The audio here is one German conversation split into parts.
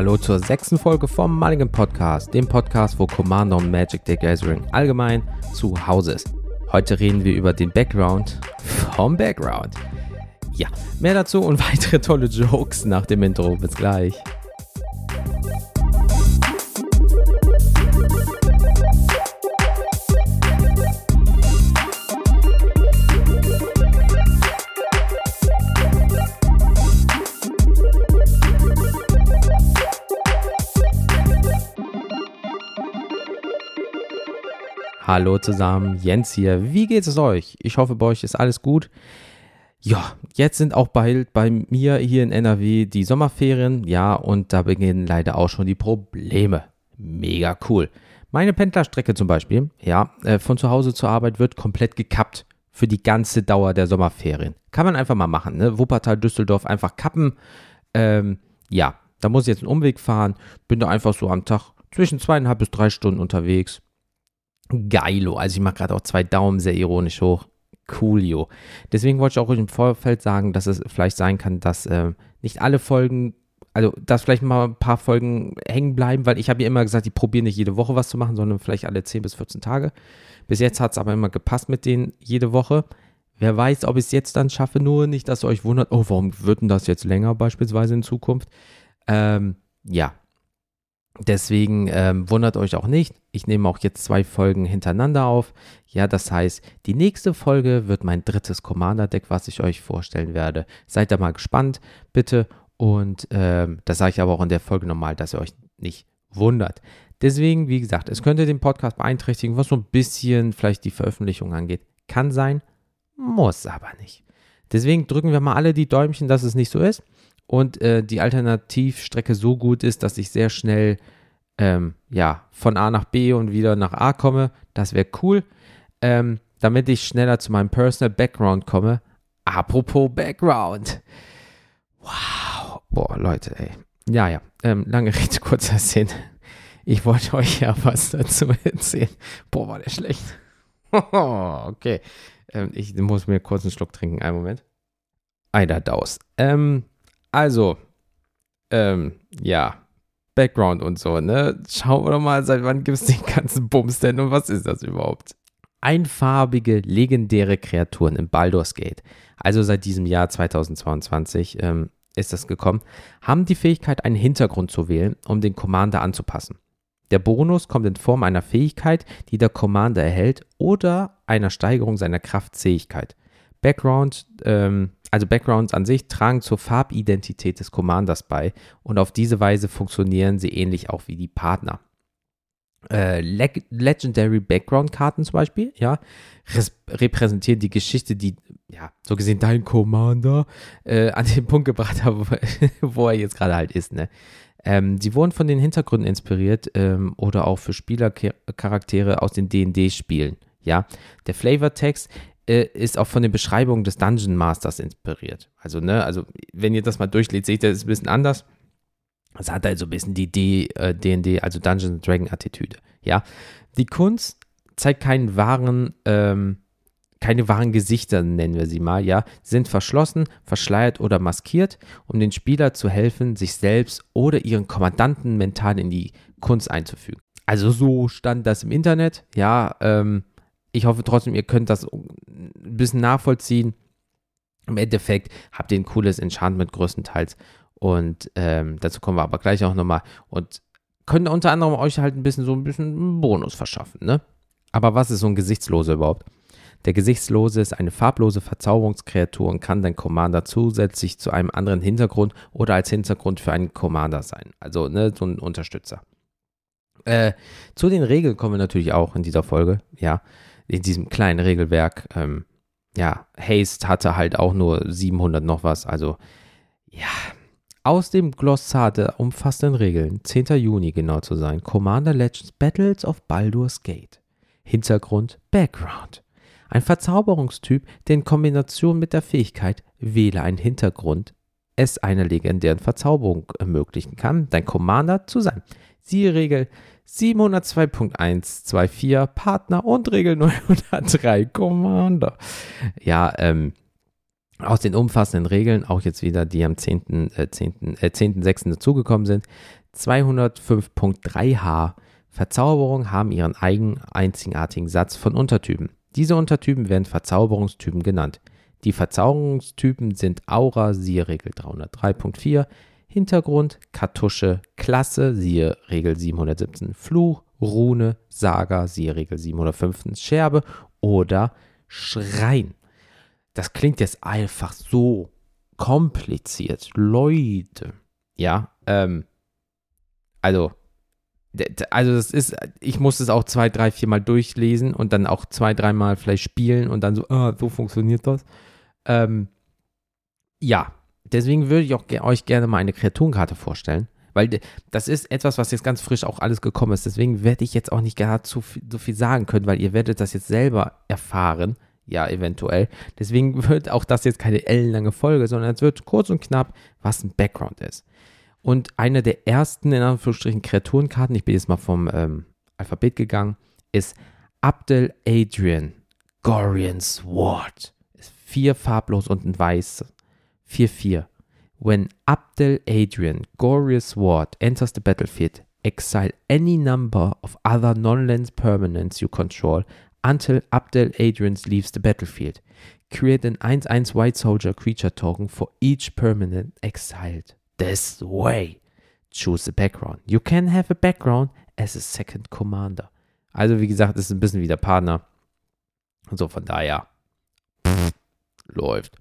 Hallo zur sechsten Folge vom Mulligan Podcast, dem Podcast, wo Commander und Magic the Gathering allgemein zu Hause ist. Heute reden wir über den Background vom Background. Ja, mehr dazu und weitere tolle Jokes nach dem Intro. Bis gleich. Hallo zusammen, Jens hier. Wie geht es euch? Ich hoffe, bei euch ist alles gut. Ja, jetzt sind auch bald bei mir hier in NRW die Sommerferien. Ja, und da beginnen leider auch schon die Probleme. Mega cool. Meine Pendlerstrecke zum Beispiel, ja, äh, von zu Hause zur Arbeit wird komplett gekappt für die ganze Dauer der Sommerferien. Kann man einfach mal machen, ne? Wuppertal, Düsseldorf einfach kappen. Ähm, ja, da muss ich jetzt einen Umweg fahren. Bin da einfach so am Tag zwischen zweieinhalb bis drei Stunden unterwegs. Geilo. Also ich mache gerade auch zwei Daumen sehr ironisch hoch. Coolio. Deswegen wollte ich auch im Vorfeld sagen, dass es vielleicht sein kann, dass äh, nicht alle Folgen, also dass vielleicht mal ein paar Folgen hängen bleiben, weil ich habe ja immer gesagt, ich probiere nicht jede Woche was zu machen, sondern vielleicht alle 10 bis 14 Tage. Bis jetzt hat es aber immer gepasst mit denen jede Woche. Wer weiß, ob ich es jetzt dann schaffe, nur nicht, dass ihr euch wundert, oh, warum wird denn das jetzt länger beispielsweise in Zukunft? Ähm, ja, Deswegen ähm, wundert euch auch nicht. Ich nehme auch jetzt zwei Folgen hintereinander auf. Ja, das heißt, die nächste Folge wird mein drittes Commander-Deck, was ich euch vorstellen werde. Seid da mal gespannt, bitte. Und ähm, das sage ich aber auch in der Folge nochmal, dass ihr euch nicht wundert. Deswegen, wie gesagt, es könnte den Podcast beeinträchtigen, was so ein bisschen vielleicht die Veröffentlichung angeht. Kann sein, muss aber nicht. Deswegen drücken wir mal alle die Däumchen, dass es nicht so ist und äh, die Alternativstrecke so gut ist, dass ich sehr schnell ähm, ja, von A nach B und wieder nach A komme. Das wäre cool. Ähm, damit ich schneller zu meinem Personal Background komme. Apropos Background. Wow. Boah, Leute, ey. Ja, ja. Ähm, lange Rede, kurzer Sinn. Ich wollte euch ja was dazu erzählen. Boah, war der schlecht. okay. Ähm, ich muss mir kurz einen Schluck trinken. Einen Moment. Eider Daus. Ähm, also, ähm, ja, Background und so, ne? Schauen wir doch mal, seit wann gibt es den ganzen Bums denn und was ist das überhaupt? Einfarbige, legendäre Kreaturen im Baldur's Gate, also seit diesem Jahr 2022 ähm, ist das gekommen, haben die Fähigkeit, einen Hintergrund zu wählen, um den Commander anzupassen. Der Bonus kommt in Form einer Fähigkeit, die der Commander erhält, oder einer Steigerung seiner Kraftfähigkeit. Background, ähm, also Backgrounds an sich tragen zur Farbidentität des Commanders bei und auf diese Weise funktionieren sie ähnlich auch wie die Partner. Äh, Leg Legendary Background-Karten zum Beispiel, ja, repräsentieren die Geschichte, die, ja, so gesehen dein Commander äh, an den Punkt gebracht hat, wo er jetzt gerade halt ist, ne. Ähm, sie wurden von den Hintergründen inspiriert ähm, oder auch für Spielercharaktere aus den D&D-Spielen. Ja, der Flavortext äh, ist auch von den Beschreibungen des Dungeon Masters inspiriert. Also, ne, also wenn ihr das mal durchlest, seht ihr, das ist ein bisschen anders. Es hat also ein bisschen die D&D, äh, also Dungeons Dragon Attitüde. Ja, die Kunst zeigt keinen wahren, ähm, keine wahren Gesichter, nennen wir sie mal, ja, sind verschlossen, verschleiert oder maskiert, um den Spieler zu helfen, sich selbst oder ihren Kommandanten mental in die Kunst einzufügen. Also so stand das im Internet, ja, ähm, ich hoffe trotzdem, ihr könnt das ein bisschen nachvollziehen. Im Endeffekt habt ihr ein cooles Enchantment größtenteils. Und ähm, dazu kommen wir aber gleich auch nochmal. Und könnt unter anderem euch halt ein bisschen so ein bisschen einen Bonus verschaffen, ne? Aber was ist so ein Gesichtsloser überhaupt? Der Gesichtslose ist eine farblose Verzauberungskreatur und kann dein Commander zusätzlich zu einem anderen Hintergrund oder als Hintergrund für einen Commander sein. Also ne, so ein Unterstützer. Äh, zu den Regeln kommen wir natürlich auch in dieser Folge, ja in diesem kleinen Regelwerk. Ähm, ja, Haste hatte halt auch nur 700 noch was. Also, ja. Aus dem Glossar der umfassenden Regeln, 10. Juni genau zu sein, Commander Legends Battles of Baldur's Gate. Hintergrund, Background. Ein Verzauberungstyp, der in Kombination mit der Fähigkeit Wähle einen Hintergrund es einer legendären Verzauberung ermöglichen kann, dein Commander zu sein. Siehe Regel 702.124 Partner und Regel 903 Commander. Ja, ähm, aus den umfassenden Regeln, auch jetzt wieder, die am 10.6. Äh, 10, äh, 10 dazugekommen sind, 205.3h Verzauberungen haben ihren eigenen einzigartigen Satz von Untertypen. Diese Untertypen werden Verzauberungstypen genannt. Die Verzauberungstypen sind Aura, siehe Regel 303.4, Hintergrund, Kartusche, Klasse, siehe Regel 717, Fluch, Rune, Saga, siehe Regel 715, Scherbe oder Schrein. Das klingt jetzt einfach so kompliziert. Leute. Ja, ähm, also, also das ist, ich muss es auch zwei, drei, vier Mal durchlesen und dann auch zwei, dreimal vielleicht spielen und dann so, ah, so funktioniert das. Ähm, ja, deswegen würde ich auch euch gerne mal eine Kreaturenkarte vorstellen, weil das ist etwas, was jetzt ganz frisch auch alles gekommen ist. Deswegen werde ich jetzt auch nicht gerade zu viel, so viel sagen können, weil ihr werdet das jetzt selber erfahren. Ja, eventuell. Deswegen wird auch das jetzt keine ellenlange Folge, sondern es wird kurz und knapp, was ein Background ist. Und eine der ersten, in Anführungsstrichen, Kreaturenkarten, ich bin jetzt mal vom ähm, Alphabet gegangen, ist Abdel Adrian Gorian Sword. Ist vier farblos und ein weiß. 4-4. When Abdel Adrian Gorian Sword enters the battlefield, exile any number of other non-land permanents you control until Abdel Adrian leaves the battlefield. Create an 1-1 White Soldier creature token for each permanent exiled. This way. Choose a background. You can have a background as a second commander. Also, wie gesagt, ist ein bisschen wie der Partner. Und so von daher pff, läuft.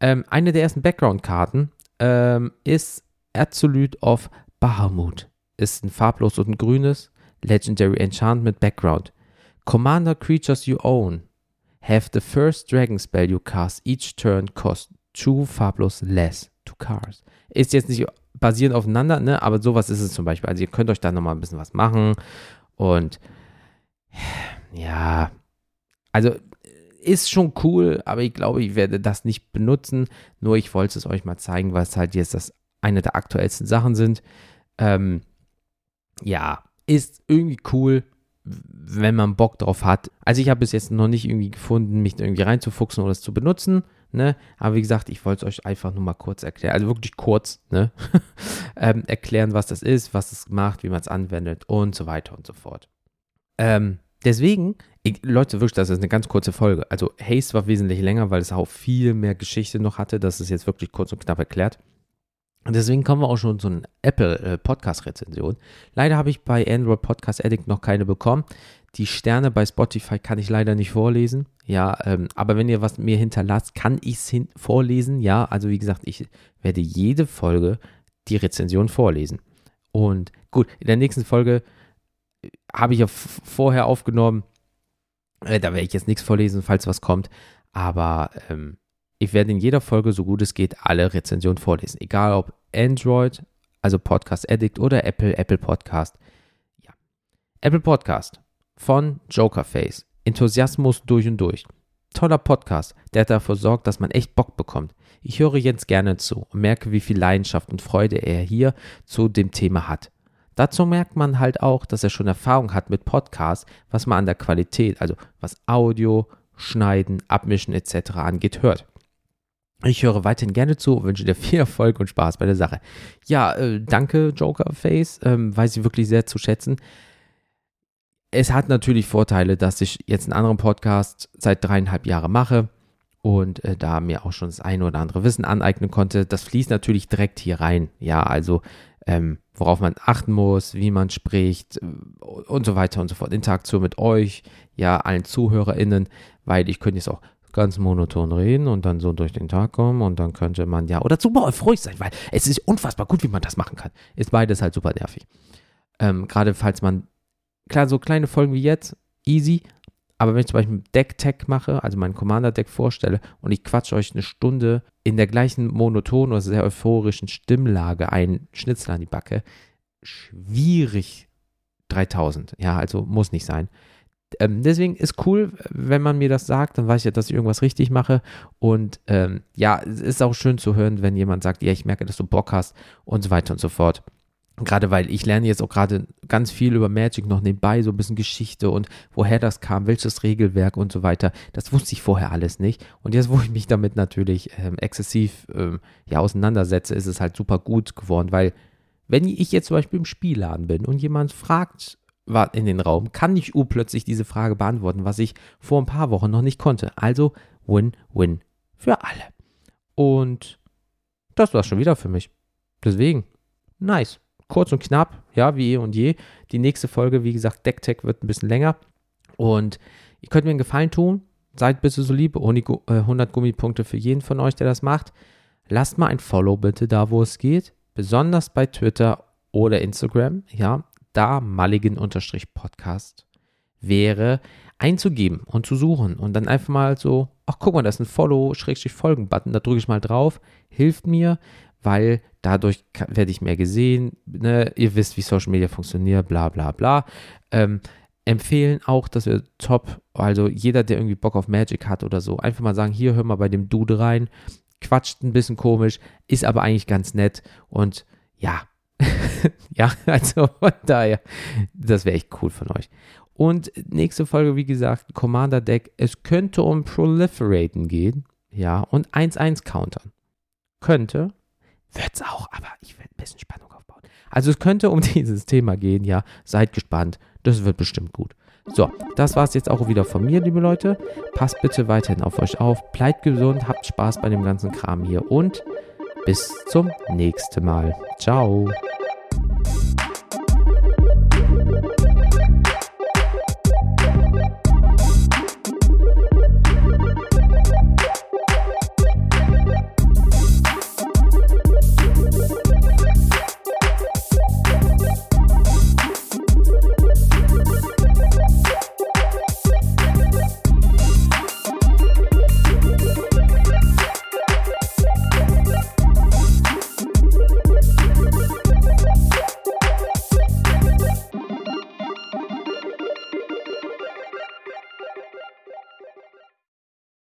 Ähm, eine der ersten Background-Karten ähm, ist Absolute of Bahamut. Ist ein farblos und ein grünes Legendary Enchantment Background. Commander creatures you own have the first dragon spell you cast each turn cost two farblos less to cars. Ist jetzt nicht basierend aufeinander, ne? aber sowas ist es zum Beispiel. Also ihr könnt euch da nochmal ein bisschen was machen und ja, also ist schon cool, aber ich glaube, ich werde das nicht benutzen. Nur ich wollte es euch mal zeigen, weil es halt jetzt das eine der aktuellsten Sachen sind. Ähm, ja, ist irgendwie cool, wenn man Bock drauf hat. Also ich habe bis jetzt noch nicht irgendwie gefunden, mich irgendwie reinzufuchsen oder es zu benutzen. Ne? Aber wie gesagt, ich wollte es euch einfach nur mal kurz erklären, also wirklich kurz, ne? ähm, erklären, was das ist, was es macht, wie man es anwendet und so weiter und so fort. Ähm, deswegen, ich, Leute, wirklich, das ist eine ganz kurze Folge. Also Haste war wesentlich länger, weil es auch viel mehr Geschichte noch hatte. Das ist jetzt wirklich kurz und knapp erklärt. Und deswegen kommen wir auch schon zu einer Apple äh. Leider habe ich bei Android Podcast Addict noch keine bekommen. Die Sterne bei Spotify kann ich leider nicht vorlesen. Ja, ähm, aber wenn ihr was mir hinterlasst, kann ich es vorlesen. Ja, also wie gesagt, ich werde jede Folge die Rezension vorlesen. Und gut, in der nächsten Folge habe ich ja vorher aufgenommen. Äh, da werde ich jetzt nichts vorlesen, falls was kommt. Aber ähm, ich werde in jeder Folge, so gut es geht, alle Rezensionen vorlesen. Egal ob Android, also Podcast Addict oder Apple, Apple Podcast. Ja. Apple Podcast von Jokerface. Enthusiasmus durch und durch. Toller Podcast, der dafür sorgt, dass man echt Bock bekommt. Ich höre Jens gerne zu und merke, wie viel Leidenschaft und Freude er hier zu dem Thema hat. Dazu merkt man halt auch, dass er schon Erfahrung hat mit Podcasts, was man an der Qualität, also was Audio, Schneiden, Abmischen etc. angeht, hört. Ich höre weiterhin gerne zu wünsche dir viel Erfolg und Spaß bei der Sache. Ja, äh, danke Jokerface, ähm, weiß ich wirklich sehr zu schätzen es hat natürlich Vorteile, dass ich jetzt einen anderen Podcast seit dreieinhalb Jahren mache und äh, da mir auch schon das eine oder andere Wissen aneignen konnte. Das fließt natürlich direkt hier rein. Ja, also ähm, worauf man achten muss, wie man spricht äh, und so weiter und so fort. Interaktion mit euch, ja, allen ZuhörerInnen, weil ich könnte jetzt auch ganz monoton reden und dann so durch den Tag kommen und dann könnte man ja, oder super euphorisch sein, weil es ist unfassbar gut, wie man das machen kann. Ist beides halt super nervig. Ähm, Gerade falls man klar, so kleine Folgen wie jetzt, easy. Aber wenn ich zum Beispiel Deck-Tech mache, also mein Commander-Deck vorstelle und ich quatsche euch eine Stunde in der gleichen monotonen oder sehr euphorischen Stimmlage einen Schnitzel an die Backe, schwierig 3000. Ja, also muss nicht sein. Ähm, deswegen ist cool, wenn man mir das sagt, dann weiß ich ja, dass ich irgendwas richtig mache. Und ähm, ja, es ist auch schön zu hören, wenn jemand sagt, ja, ich merke, dass du Bock hast und so weiter und so fort. Gerade weil ich lerne jetzt auch gerade ganz viel über Magic noch nebenbei, so ein bisschen Geschichte und woher das kam, welches Regelwerk und so weiter. Das wusste ich vorher alles nicht. Und jetzt, wo ich mich damit natürlich ähm, exzessiv ähm, ja, auseinandersetze, ist es halt super gut geworden, weil Wenn ich jetzt zum Beispiel im Spielladen bin und jemand fragt in den Raum, kann ich urplötzlich diese Frage beantworten, was ich vor ein paar Wochen noch nicht konnte. Also Win-Win für alle. Und das war schon wieder für mich. Deswegen, nice. Kurz und knapp, ja, wie eh und je. Die nächste Folge, wie gesagt, Decktech wird ein bisschen länger. Und ihr könnt mir einen Gefallen tun. Seid bitte so lieb. 100 äh, Gummipunkte für jeden von euch, der das macht. Lasst mal ein Follow bitte da, wo es geht. Besonders bei Twitter oder Instagram. Ja, da Mulligan-Podcast wäre einzugeben und zu suchen und dann einfach mal so, ach guck mal, da ist ein Follow-Folgen-Button, da drücke ich mal drauf, hilft mir, weil dadurch werde ich mehr gesehen, ne? ihr wisst, wie Social Media funktioniert, bla bla bla. Ähm, empfehlen auch, dass wir top, also jeder, der irgendwie Bock auf Magic hat oder so, einfach mal sagen, hier hör mal bei dem Dude rein, quatscht ein bisschen komisch, ist aber eigentlich ganz nett und ja, ja, also von daher, das wäre echt cool von euch. Und nächste Folge, wie gesagt, Commander Deck. Es könnte um Proliferaten gehen. Ja, und 1-1 countern. Könnte. Wird es auch, aber ich werde ein bisschen Spannung aufbauen. Also es könnte um dieses Thema gehen, ja. Seid gespannt. Das wird bestimmt gut. So, das war es jetzt auch wieder von mir, liebe Leute. Passt bitte weiterhin auf euch auf. Bleibt gesund, habt Spaß bei dem ganzen Kram hier und bis zum nächsten Mal. Ciao.